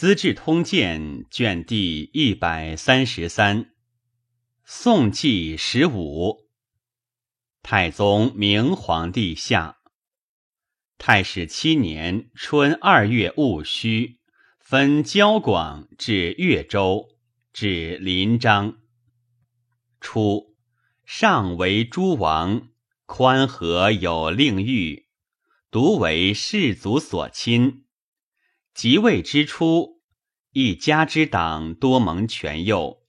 资治通鉴》卷第一百三十三，宋纪十五，太宗明皇帝下。太史七年春二月戊戌，分交广至越州，至临漳。初，上为诸王，宽和有令谕，独为士族所亲。即位之初，一家之党多蒙权佑，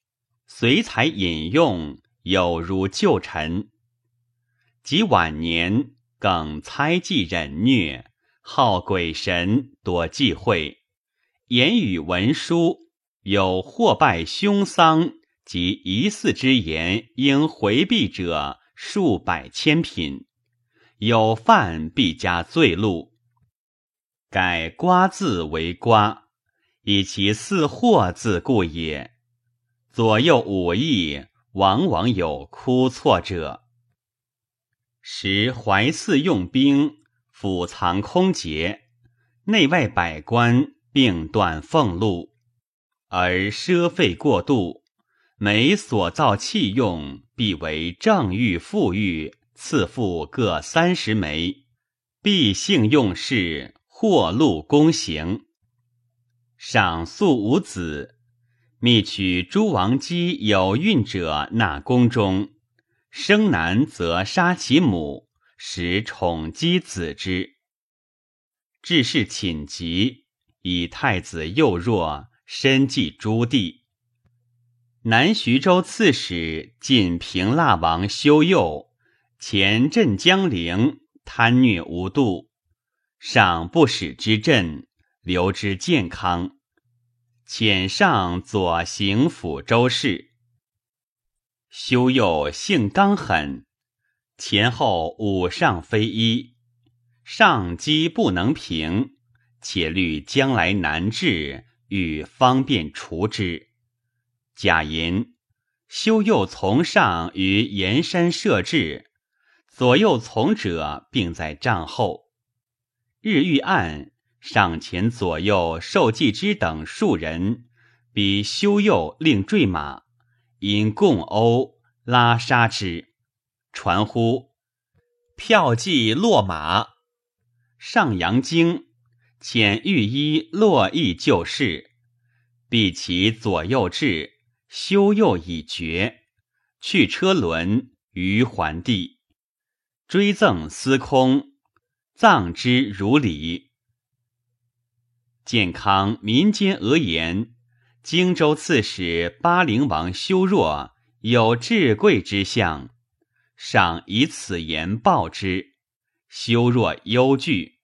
随才引用，有如旧臣。及晚年，更猜忌忍虐，好鬼神，多忌讳，言语文书有祸败凶丧及疑似之言，应回避者数百千品，有犯必加罪禄。改瓜字为瓜，以其似祸字故也。左右武艺，往往有枯错者。时怀寺用兵，府藏空劫，内外百官并断俸禄，而奢费过度。每所造器用，必为正玉、富玉，赐赋各三十枚，必幸用事。或禄公行，赏素无子，密取诸王姬有孕者纳宫中，生男则杀其母，使宠姬子之。至是寝疾，以太子幼弱，身寄诸弟。南徐州刺史晋平腊王修佑，前镇江陵，贪虐无度。上不使之镇，留之健康。遣上左行府周氏。修佑性刚狠，前后五上非一，上机不能平，且虑将来难治，欲方便除之。贾寅，修佑从上于岩山设置，左右从者并在帐后。日欲暗，上前左右受祭之等数人，比修右令坠马，因共殴拉杀之。传呼票骑落马，上阳经遣御医洛邑救事，避其左右至，修右已绝，去车轮于还地，追赠司空。葬之如礼。健康民间讹言，荆州刺史巴陵王修若有至贵之相，上以此言报之。修若忧惧。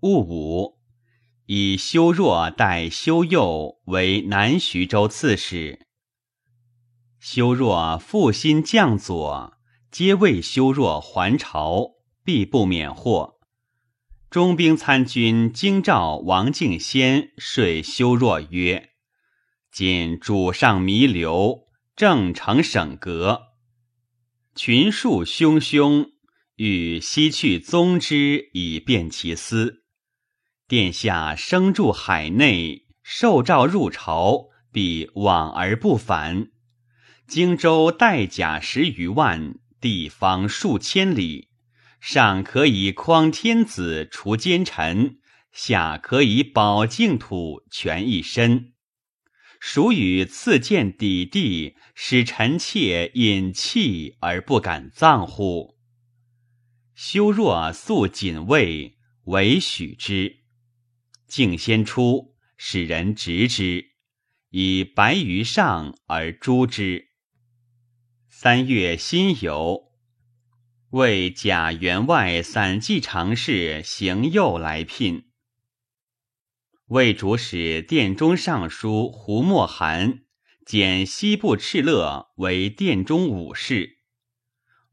戊午，以修若代修佑为南徐州刺史。修若负心将佐，皆为修若还朝。必不免祸。中兵参军京兆王敬先遂修若曰：“今主上弥留，正成省阁，群庶汹汹，欲西去宗之，以便其私。殿下生住海内，受诏入朝，必往而不返。荆州带甲十余万，地方数千里。”上可以匡天子，除奸臣；下可以保净土，全一身。孰与赐剑抵地，使臣妾隐泣而不敢葬乎？修若素谨畏，唯许之。敬先出，使人执之，以白于上而诛之。三月辛酉。为贾员外散骑常侍邢佑来聘。魏主使殿中尚书胡默涵减西部敕勒为殿中武士。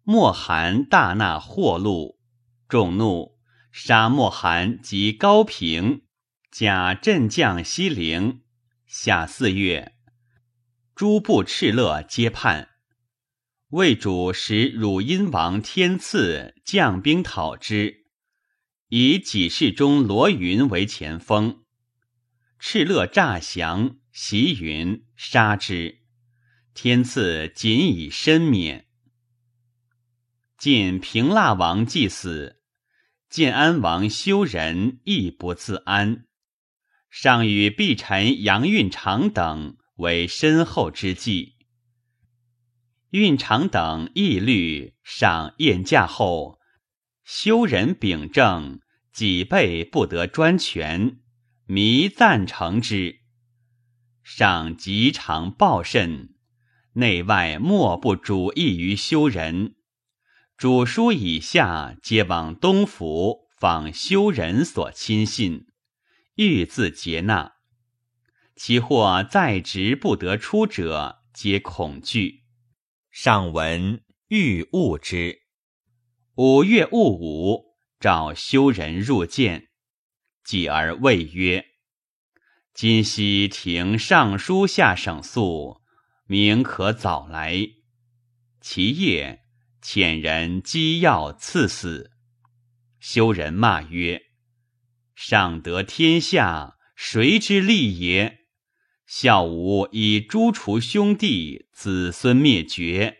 默涵大纳货禄，众怒，杀默涵及高平，假镇将西陵。下四月，诸部敕勒皆叛。魏主使汝阴王天赐将兵讨之，以己世中罗云为前锋。敕勒诈降，袭云杀之。天赐仅以身免。晋平腊王既死，建安王修仁亦不自安，上与毕臣杨运长等为身后之计。运常等议律，上宴驾后，修仁秉政，己辈不得专权，弥赞成之。上极常暴甚，内外莫不主意于修仁。主书以下皆往东府访修人所亲信，欲自接纳。其或在职不得出者，皆恐惧。上闻欲误之。五月戊午，召修人入见，继而谓曰：“今夕廷上书下省诉，明可早来。”其夜。遣人机要赐死，修人骂曰：“上得天下，谁之利也？孝武以诛除兄弟，子孙灭绝，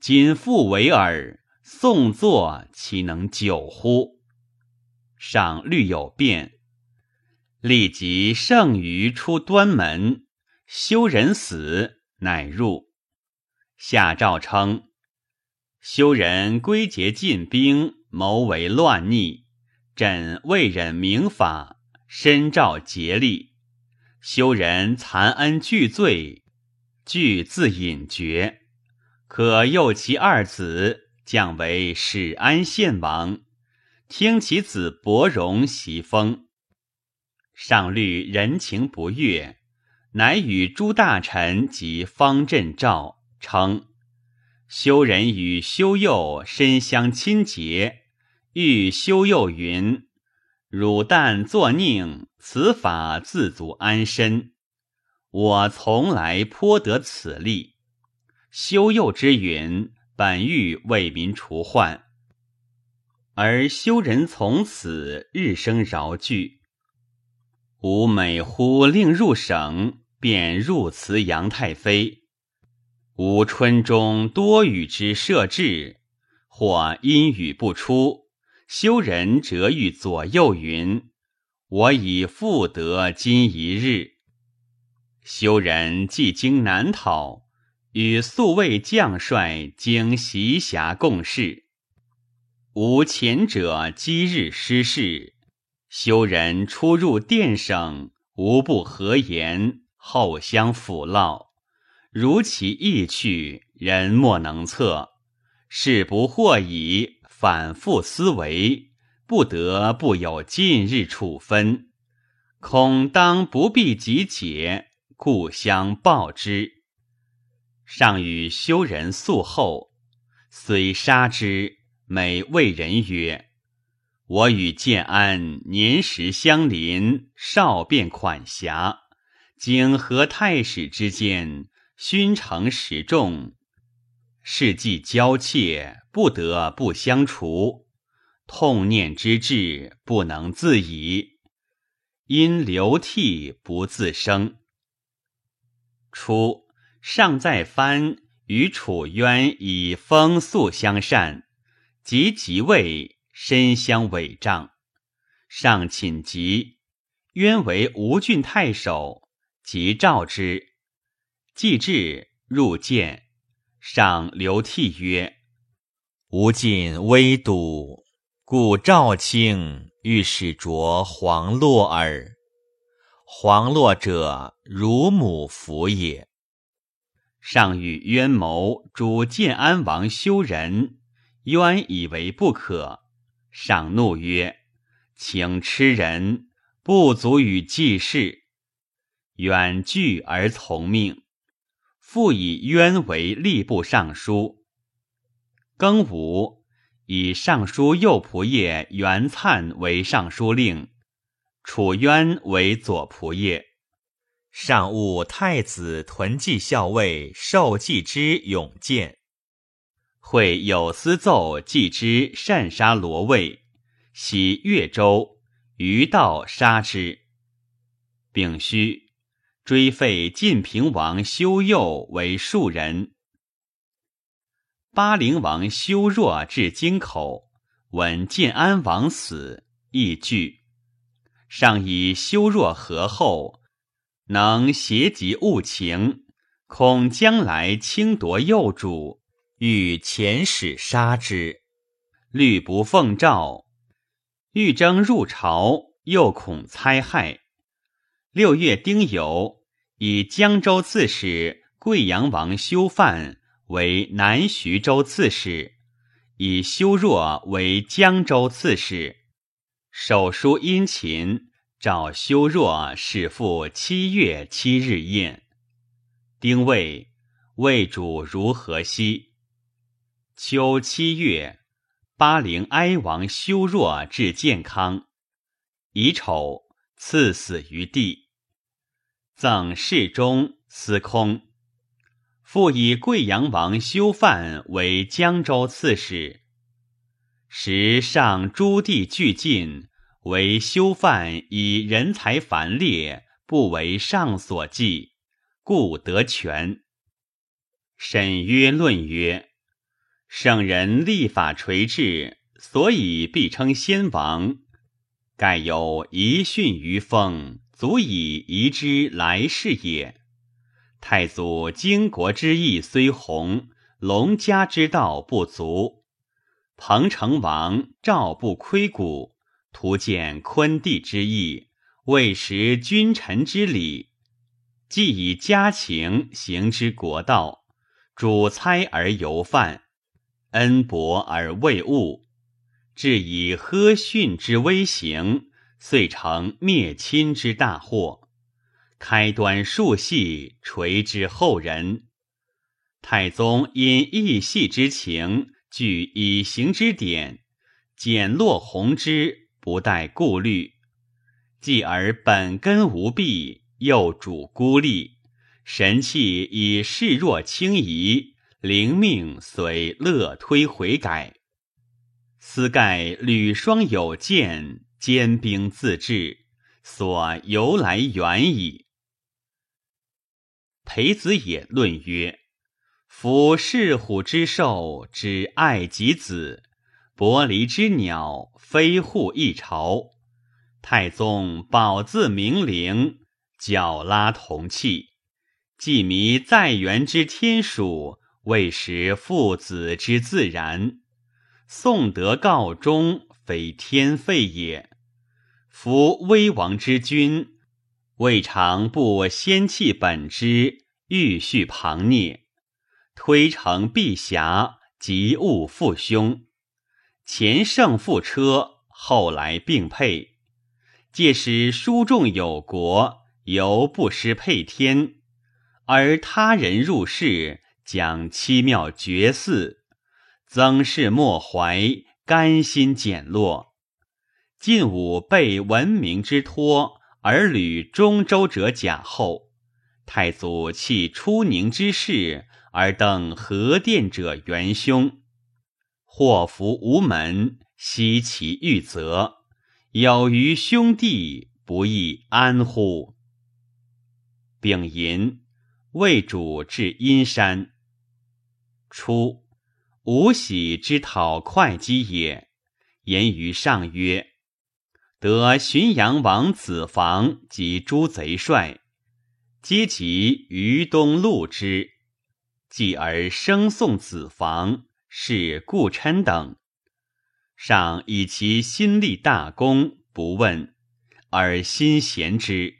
仅复为尔，宋作岂能久乎？”上虑有变，立即剩余出端门，修人死，乃入。下诏称。修人归结进兵，谋为乱逆。朕未忍明法，深召竭力。修人残恩俱罪，俱自隐绝。可诱其二子降为始安县王，听其子伯荣袭封。上虑人情不悦，乃与诸大臣及方阵诏称。修人与修佑深相亲结，欲修佑云：“汝但作佞，此法自足安身。我从来颇得此利。修佑之云，本欲为民除患，而修人从此日生饶惧。吾每乎令入省，便入辞杨太妃。”吾春中多与之设置，或阴雨不出，修人则欲左右云：“我已复得今一日。”修人既经难讨，与宿卫将帅经袭侠共事。吾前者积日失事，修人出入殿省，无不和言，后相抚烙。如其意去，人莫能测。事不惑矣，反复思维，不得不有近日处分。恐当不必即解，故相报之。上与修人素后，虽杀之，每谓人曰：“我与建安年时相邻，少便款狭，经和太史之间。”勋成始重，事迹交切，不得不相除。痛念之至，不能自已，因流涕不自生。初，尚在藩与楚渊以风素相善，及即位，身相委仗。上寝疾，渊为吴郡太守，即召之。既至，入见，上流涕曰：“吾尽微笃，故赵卿欲使着黄络耳。黄络者，汝母服也。”上与渊谋主建安王修仁，渊以为不可。上怒曰：“请吃人，不足与济事。”远惧而从命。复以渊为吏部尚书。庚午，以尚书右仆射袁粲为尚书令，楚渊为左仆射。上务太子屯骑校尉受季之勇荐，会有司奏季之擅杀罗魏，徙越州，于道杀之。丙戌，追废晋平王修佑为庶人。巴陵王修若至京口，闻建安王死，亦惧。上以修若和厚，能协及物情，恐将来轻夺幼主，欲遣使杀之。律不奉诏，欲征入朝，又恐猜害。六月丁酉，以江州刺史贵阳王修范为南徐州刺史，以修若为江州刺史。手书殷勤，召修若使赴七月七日宴。丁未，魏主如何兮？秋七月。巴陵哀王修若至健康，乙丑赐死于地。赠侍中司空，复以贵阳王修范为江州刺史。时上诸地俱尽，唯修范以人才繁列，不为上所忌，故得权。沈约论曰。圣人立法垂治，所以必称先王。盖有遗训于风，足以移之来世也。太祖经国之义虽宏，隆家之道不足。彭城王赵不窥古，图见昆帝之意，未识君臣之礼。既以家情行之国道，主猜而犹犯。恩薄而未务，至以呵训之威行，遂成灭亲之大祸。开端数系，垂之后人。太宗因义系之情，具以行之典，简落弘之，不待顾虑。继而本根无弊，又主孤立，神气以示弱轻移。灵命遂乐推悔改，斯盖吕双有见，坚兵自治，所由来远矣。裴子也论曰：“夫噬虎之兽，之爱己子；伯离之鸟，非护一巢。太宗宝字明灵，角拉同气，既迷在元之天数。”未识父子之自然，宋德告终，非天废也。夫威王之君，未尝不先弃本之，欲续旁孽，推诚避狭，及物复凶。前胜负车，后来并配，借使书众有国，犹不失配天，而他人入世。讲七妙绝嗣，曾氏莫怀，甘心减落。晋武被文明之托，而履中州者假后；太祖弃出宁之事，而登和殿者元凶。祸福无门，悉其欲责。有余兄弟，不亦安乎？丙寅，魏主至阴山。初，吴喜之讨会稽也，言于上曰：“得浔阳王子房及诸贼帅，皆集于东路之。继而生送子房，是故琛等。上以其心立大功，不问，而心贤之。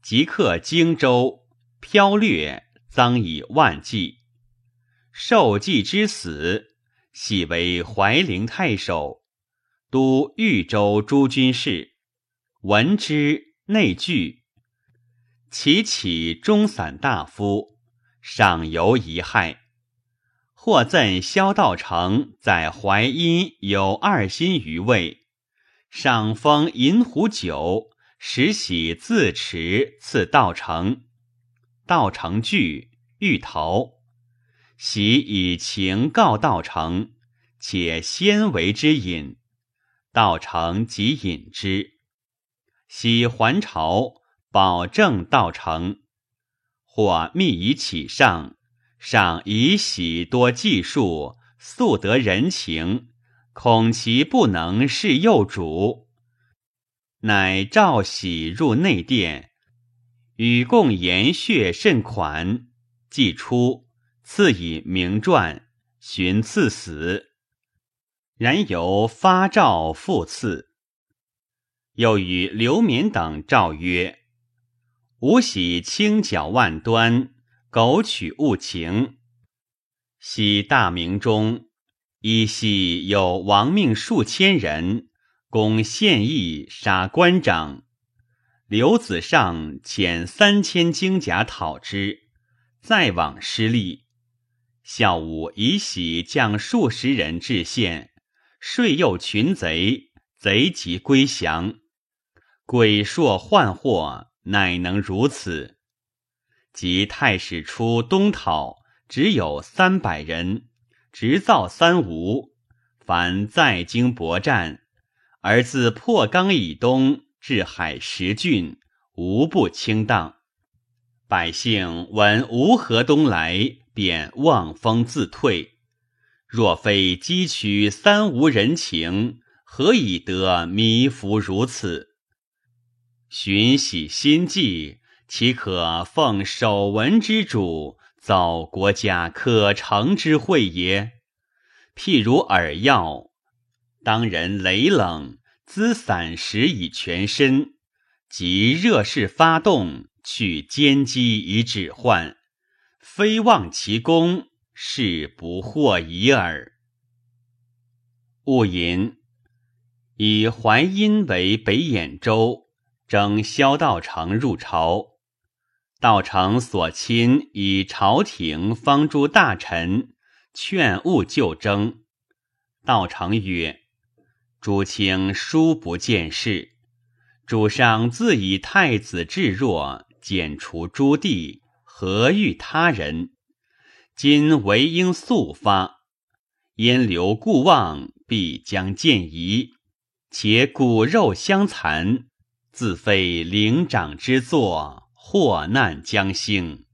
即克荆州，飘掠，赃以万计。”受季之死，系为怀陵太守，都豫州诸军事。闻之，内惧。其起中散大夫，赏犹遗害。或赠萧道成在淮阴有二心余位，赏封银壶酒，时喜自持赐道成。道成惧，欲逃。喜以情告道成，且先为之饮，道成即饮之。喜还朝，保证道成。或密以启上，上以喜多计数，素得人情，恐其不能事幼主，乃召喜入内殿，与共言血甚款，既出，赐以名传，寻赐死。然由发诏复赐，又与刘勉等诏曰。吾喜清剿万端，苟取物情。喜大明中，依稀有亡命数千人，攻献义杀官长。刘子尚遣三千精甲讨之，再往失利。孝武以喜将数十人至县，说诱群贼，贼即归降。鬼硕幻惑。乃能如此。及太史出东讨，只有三百人，直造三吴。凡在京搏战，而自破冈以东至海十郡，无不倾荡。百姓闻吴河东来，便望风自退。若非积取三无人情，何以得弥服如此？寻喜心计，岂可奉守文之主，造国家可成之会也？譬如饵药，当人雷冷，滋散食以全身；即热势发动，去坚机以止患。非忘其功，是不惑已耳。戊寅，以淮阴为北兖州。征萧道成入朝，道成所亲以朝廷方诸大臣劝勿就征。道成曰：“诸卿殊不见事，主上自以太子至弱，剪除诸弟，何欲他人？今唯应速发，焉留故望，必将见疑，且骨肉相残。”自非灵长之作，祸难将兴，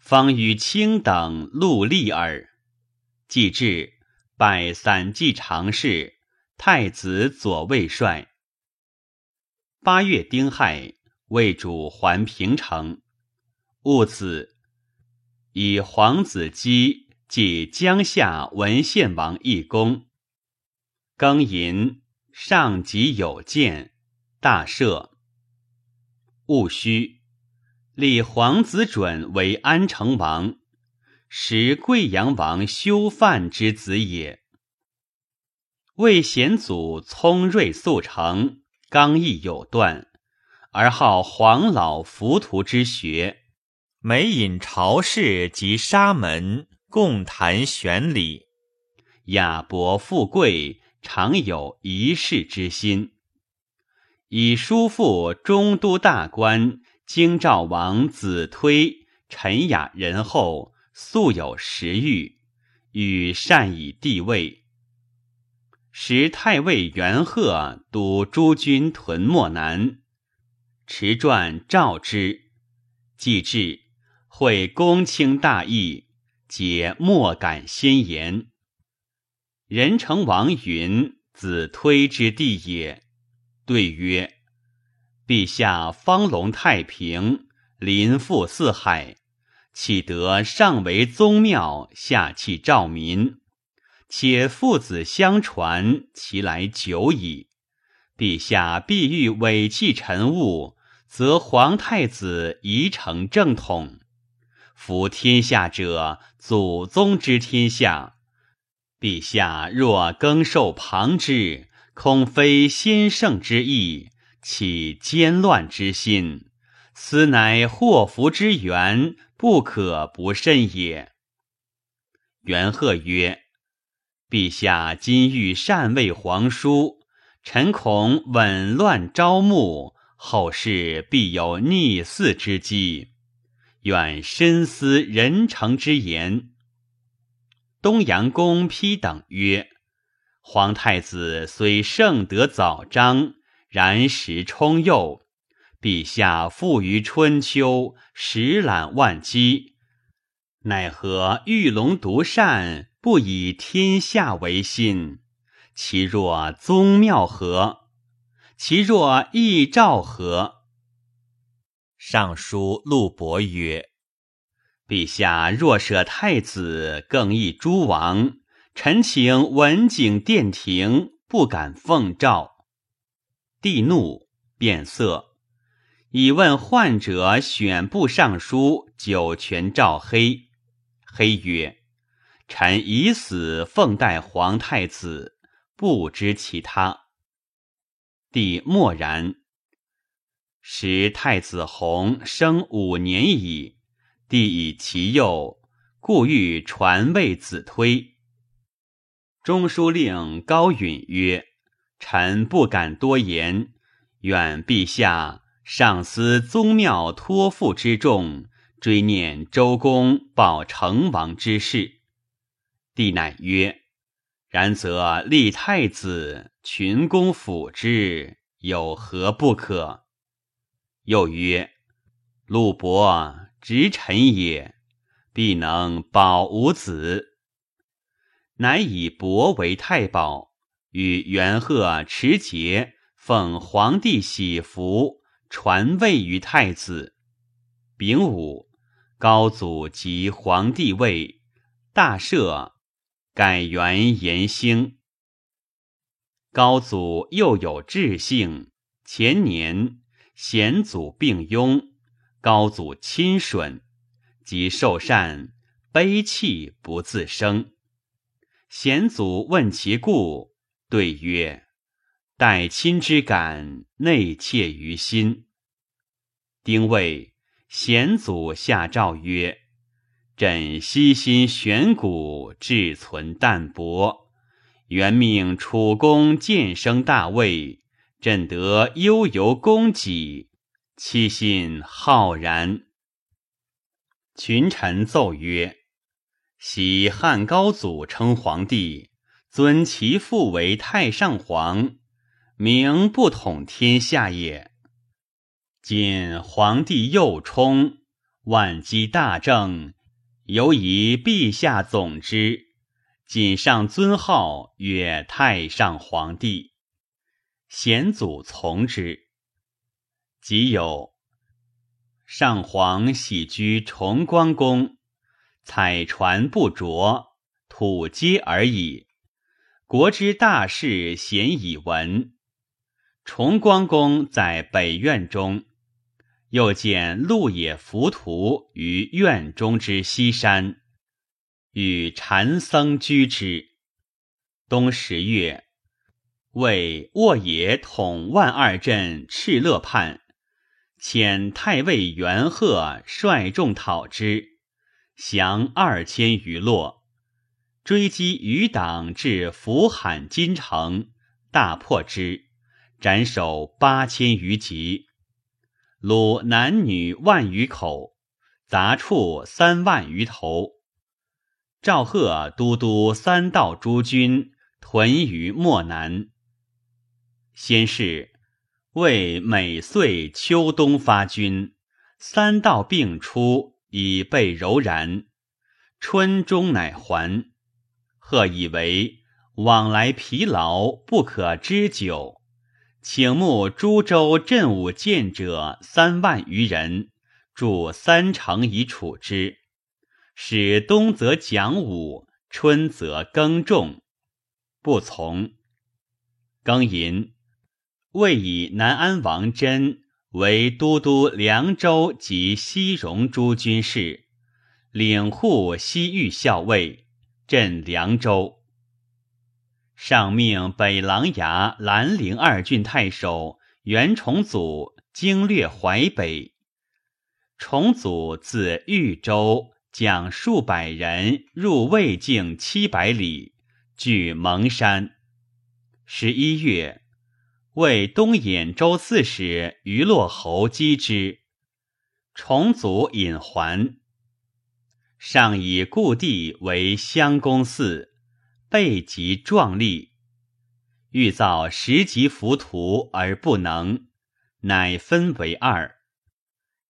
方与卿等戮力耳。既至，拜散骑常侍、太子左卫帅。八月丁亥，魏主还平城。戊子，以皇子姬即江夏文献王一功。庚寅，上级有见，大赦。戊戌，立皇子准为安成王，时贵阳王修范之子也。魏显祖聪锐速成，刚毅有断，而好黄老浮屠之学，每引朝士及沙门共谈玄理，雅博富贵，常有一世之心。以叔父中都大官京兆王子推陈雅仁厚，素有食欲，与善以地位。时太尉元贺督诸军屯漠南，持传召之，既至，会公卿大义，皆莫敢先言。人成王云：“子推之地也。”对曰：“陛下方隆太平，临覆四海，岂得上为宗庙，下弃兆民？且父子相传，其来久矣。陛下必欲委弃臣物，则皇太子宜成正统。夫天下者，祖宗之天下。陛下若更受旁之。”恐非先圣之意，起奸乱之心，此乃祸福之源，不可不慎也。元贺曰：“陛下今欲禅位皇叔，臣恐紊乱朝暮，后世必有逆嗣之机，愿深思仁诚之言。”东阳公批等曰。皇太子虽圣德早彰，然时冲幼，陛下富于春秋，实览万机，奈何玉龙独善，不以天下为心？其若宗庙何？其若义兆何？尚书陆伯曰：“陛下若舍太子，更易诸王。臣请文景殿庭，不敢奉诏。”帝怒，变色，以问患者选部尚书九泉赵黑。黑曰：“臣已死，奉代皇太子。”不知其他。帝默然。时太子弘生五年矣，帝以其幼，故欲传位子推。中书令高允曰：“臣不敢多言，愿陛下上思宗庙托付之重，追念周公保成王之事。”帝乃曰。然则立太子，群公辅之，有何不可？又曰：陆伯直臣也，必能保吾子。乃以伯为太保，与元贺持节，奉皇帝玺符，传位于太子。丙午，高祖即皇帝位，大赦。改元延兴。高祖又有志性，前年显祖病庸，高祖亲吮，即受禅，悲泣不自生。显祖问其故，对曰：“待亲之感，内切于心。”丁未，显祖下诏曰。朕悉心选古，志存淡泊。原命楚公渐生大位，朕得悠游供给，其心浩然。群臣奏曰：“昔汉高祖称皇帝，尊其父为太上皇，名不统天下也。今皇帝幼冲，万机大政。”尤以陛下总之，谨上尊号曰太上皇帝。贤祖从之。即有上皇喜居崇光宫，彩船不着，土阶而已。国之大事，鲜以闻。崇光宫在北院中。又见鹿野浮屠于院中之西山，与禅僧居之。冬十月，为沃野统万二镇敕勒叛，遣太尉元贺率众讨之，降二千余落，追击余党至福罕金城，大破之，斩首八千余级。虏男女万余口，杂畜三万余头。赵贺都督三道诸军屯于漠南。先是，为每岁秋冬发军，三道并出，以备柔然。春终乃还。贺以为往来疲劳，不可知久。请募诸州镇武建者三万余人，筑三城以处之。使冬则讲武，春则耕种，不从。庚寅，魏以南安王真为都督凉州及西戎诸军事，领护西域校尉，镇凉州。上命北琅琊、兰陵二郡太守袁崇祖经略淮北。崇祖自豫州将数百人入魏境七百里，据蒙山。十一月，为东兖州刺史于洛侯击之，重组引还。上以故地为襄公寺。备极壮丽，欲造十级浮屠而不能，乃分为二。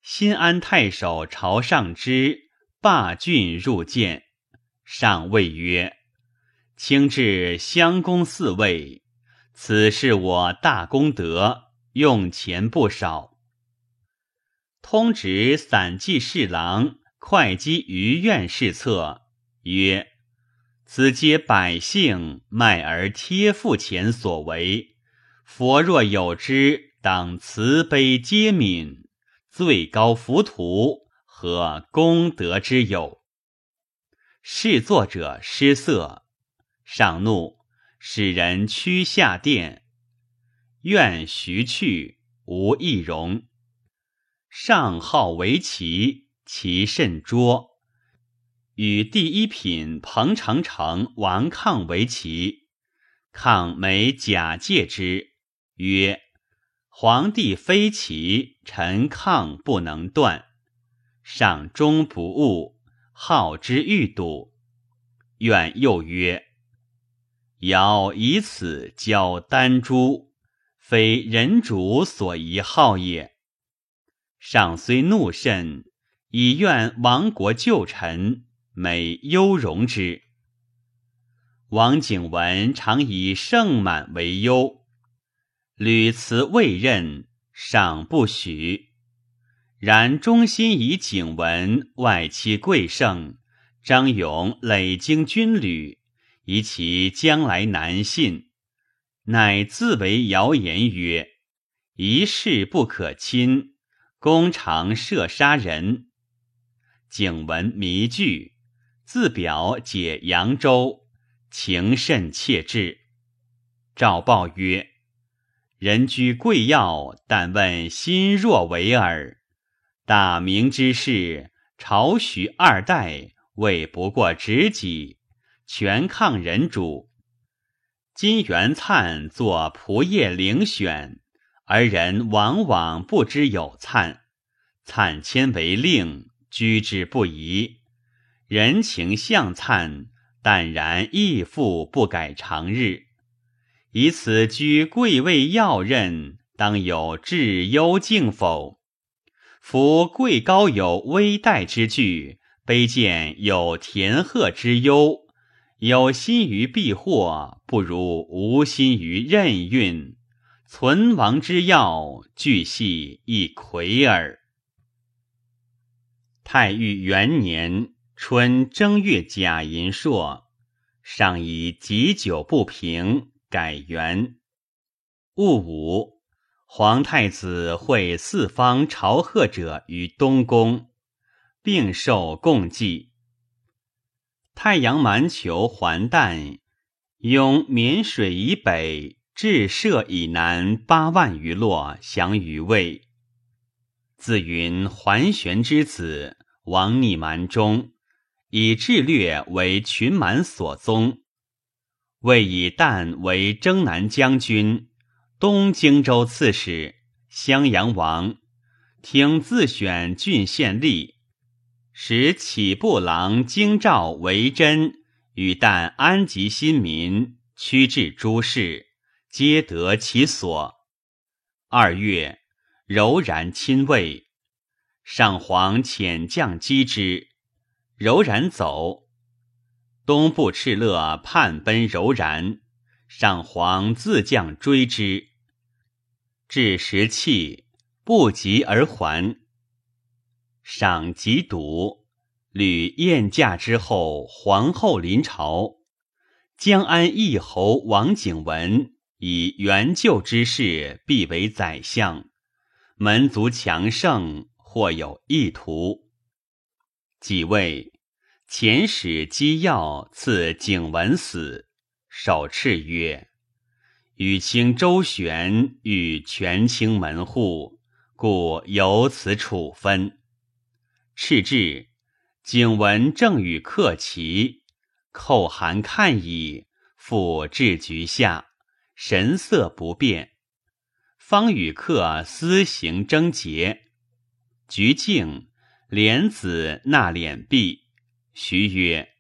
新安太守朝上之罢郡入见，上谓曰：“卿至襄公寺位，此是我大功德，用钱不少。”通直散骑侍郎会稽于院侍策曰：“此皆百姓卖而贴付钱所为，佛若有之，当慈悲皆悯。”最高浮屠和功德之有，侍作者失色，上怒，使人驱下殿。愿徐去，无易容。上好围棋，棋甚拙，与第一品彭城城王抗为棋，抗每假借之，曰。皇帝非其臣抗不能断，上终不悟，好之欲睹。愿又曰：“尧以此教丹朱，非人主所宜好也。”上虽怒甚，以愿亡国旧臣，美忧容之。王景文常以盛满为忧。屡辞未任，赏不许。然忠心以景文外戚贵盛，张勇累经军旅，以其将来难信，乃自为谣言曰：“一事不可亲，公常射杀人。”景文迷惧，自表解扬州，情甚切至。赵报曰。人居贵要，但问心若为耳。大明之事，朝许二代，未不过执己，全抗人主。金元灿作仆夜领选，而人往往不知有灿。灿迁为令，居之不疑。人情向灿，淡然亦复不改常日。以此居贵位要任，当有至幽敬否？夫贵高有危殆之惧，卑贱有田鹤之忧。有心于避祸，不如无心于任运。存亡之要，俱系一魁耳。太裕元年春正月甲寅朔，上以积久不平。改元戊午，皇太子会四方朝贺者于东宫，并受共祭。太阳蛮酋还旦，拥沔水以北，至涉以南八万余落，降于魏。自云桓玄之子，王逆蛮中，以智略为群蛮所宗。魏以旦为征南将军、东荆州刺史、襄阳王，听自选郡县吏，使起步郎京兆为真，与旦安吉新民，驱至诸事，皆得其所。二月，柔然亲魏，上皇遣将击之，柔然走。东部敕勒叛奔柔然，上皇自将追之，至时气，不及而还。赏及笃，吕宴驾之后，皇后临朝，江安义侯王景文以援救之事，必为宰相，门族强盛，或有意图。几位。遣使机要赐景文死，手敕曰：“与卿周旋，与权倾门户，故由此处分。”赤至，景文正与客齐，叩函看矣，复至局下，神色不变。方与客私行征节，局静，莲子纳敛毕。徐曰：“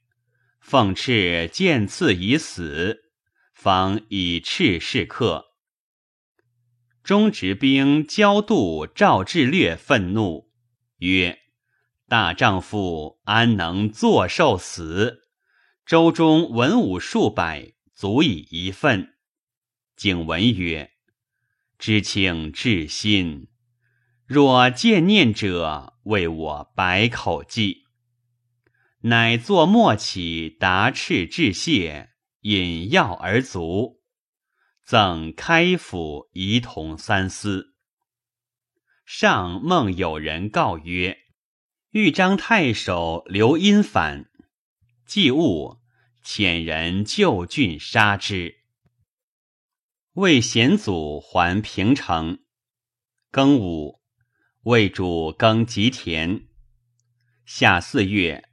奉敕见赐已死，方以敕示客。”中执兵焦度赵志略愤怒，曰：“大丈夫安能坐受死？周中文武数百，足以一愤。”景文曰：“知卿至心，若见念者，为我百口计。”乃作末起，达赤致谢，引药而卒。赠开府仪同三司。上梦有人告曰：“豫章太守刘因反，既误，遣人就郡杀之。”魏显祖还平城。庚午，魏主耕吉田。夏四月，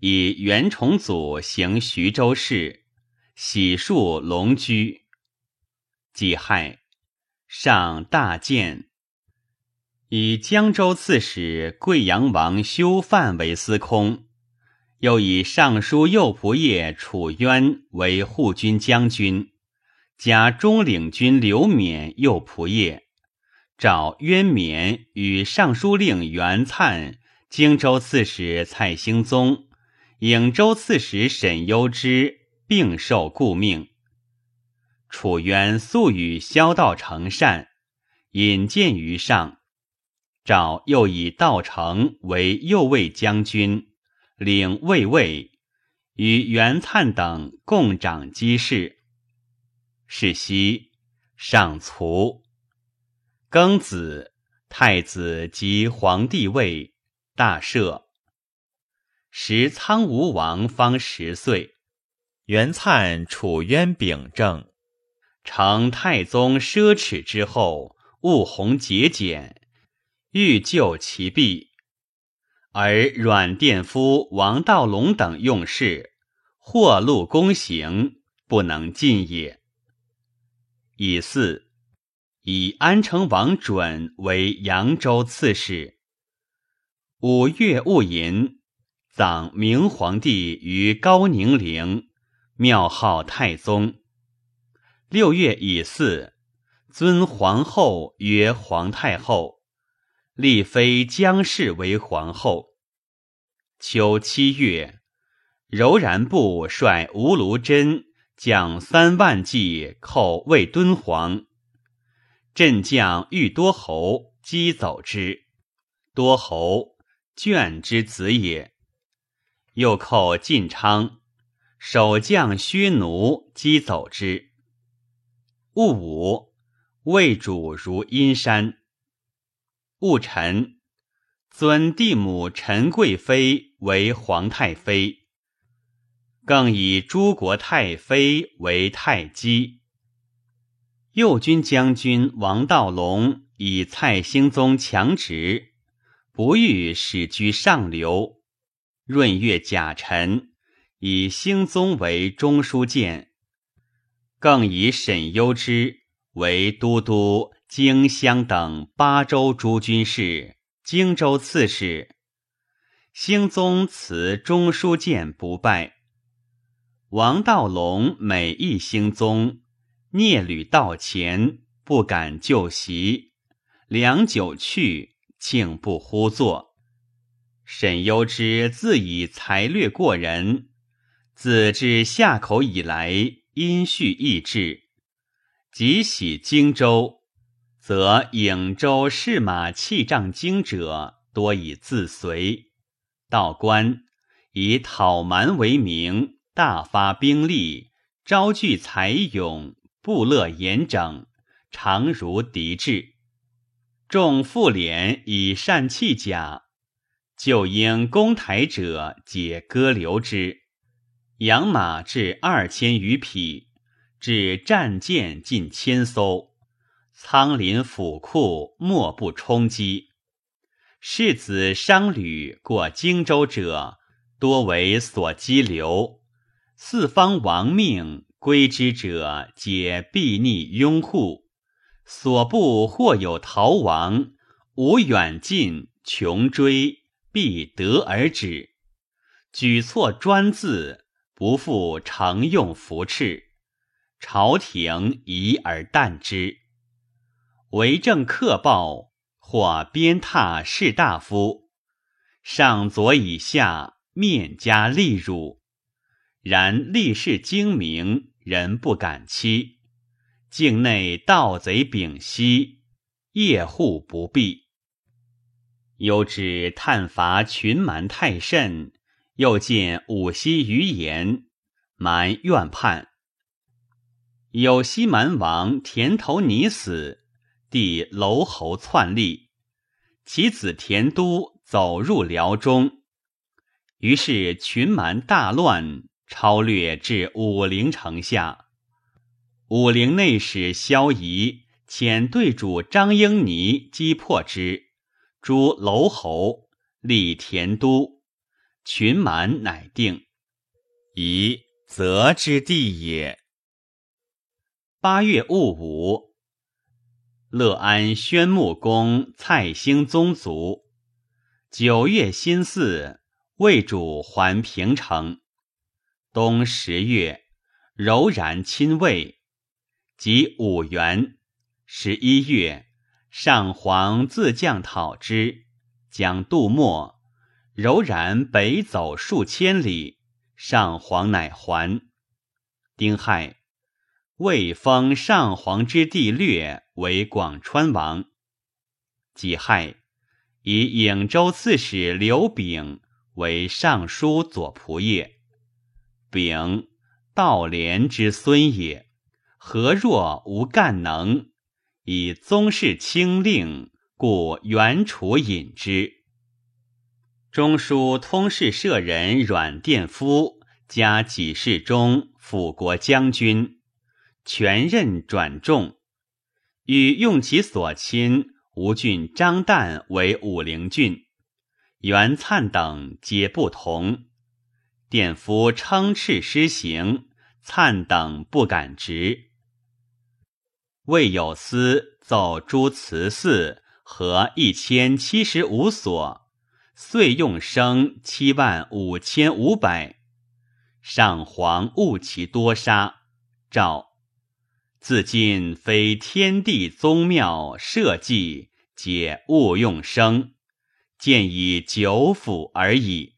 以袁崇祖行徐州事，洗漱龙居。己亥，上大建，以江州刺史贵阳王修范为司空，又以尚书右仆射楚渊为护军将军，加中领军刘勉右仆射，召渊勉与尚书令袁粲、荆州刺史蔡兴宗、颍州刺史沈攸之并受顾命。楚渊素与萧道成善，引荐于上。赵又以道成为右卫将军，领卫尉，与袁粲等共掌机事。是夕，上卒。庚子，太子即皇帝位，大赦。时苍梧王方十岁，袁粲、楚渊秉政。承太宗奢侈之后，务弘节俭，欲救其弊，而阮殿夫王道隆等用事，或禄公行，不能进也。以四，以安成王准为扬州刺史。五月戊寅，葬明皇帝于高宁陵，庙号太宗。六月乙巳，尊皇后曰皇太后，立妃姜氏为皇后。秋七月，柔然部率吴卢真将三万骑寇魏敦煌，镇将欲多侯击走之，多侯眷之子也。又寇晋昌，守将薛奴击走之。戊午，魏主如阴山。戊辰，尊帝母陈贵妃为皇太妃，更以诸国太妃为太姬。右军将军王道隆以蔡兴宗强职，不欲使居上流。闰月甲辰，以兴宗为中书监。更以沈攸之为都督荆襄等八州诸军事、荆州刺史。兴宗辞中书监不拜。王道隆每议兴宗，聂履道前，不敢就席。良久去，竟不呼坐。沈攸之自以才略过人，自至夏口以来。因序易志，即喜荆州，则颍州士马器仗精者多以自随。道官以讨蛮为名，大发兵力，招聚才勇，部勒严整，常如敌志。众妇敛以善弃甲，就应攻台者，解割留之。养马至二千余匹，至战舰近千艘，仓廪府库莫不充饥。世子商旅过荆州者，多为所羁留；四方亡命归之者，皆避逆拥护。所部或有逃亡，无远近，穷追，必得而止。举措专自。不复常用服赤，朝廷疑而惮之。为政克暴，或鞭挞士大夫，上左以下面加利辱。然立事精明，人不敢欺。境内盗贼丙息，夜户不闭。有指探伐群蛮太甚，又见五溪余言，蛮怨叛。有西蛮王田头拟死，弟楼侯篡立，其子田都走入辽中，于是群蛮大乱。超略至武陵城下，武陵内史萧仪遣对主张英尼击破之，诛楼侯，立田都，群蛮乃定。夷则之地也。八月戊午，乐安宣穆公蔡兴宗族。九月辛巳，魏主还平城。冬十月，柔然亲魏，及五元。十一月，上皇自将讨之，将渡没。柔然北走数千里，上皇乃还。丁亥，魏封上皇之弟略为广川王。己亥，以颍州刺史刘炳为尚书左仆射。丙，道廉之孙也，何若无干能？以宗室清令，故原处引之。中书通事舍人阮殿夫加己事中、辅国将军，全任转重，与用其所亲吴郡张旦为武陵郡，袁粲等皆不同。殿夫称敕施行，粲等不敢直。魏有司奏诸祠寺合一千七十五所，岁用生七万五千五百。上皇误其多杀，诏：自今非天地宗庙社稷，皆勿用生，见以九府而已。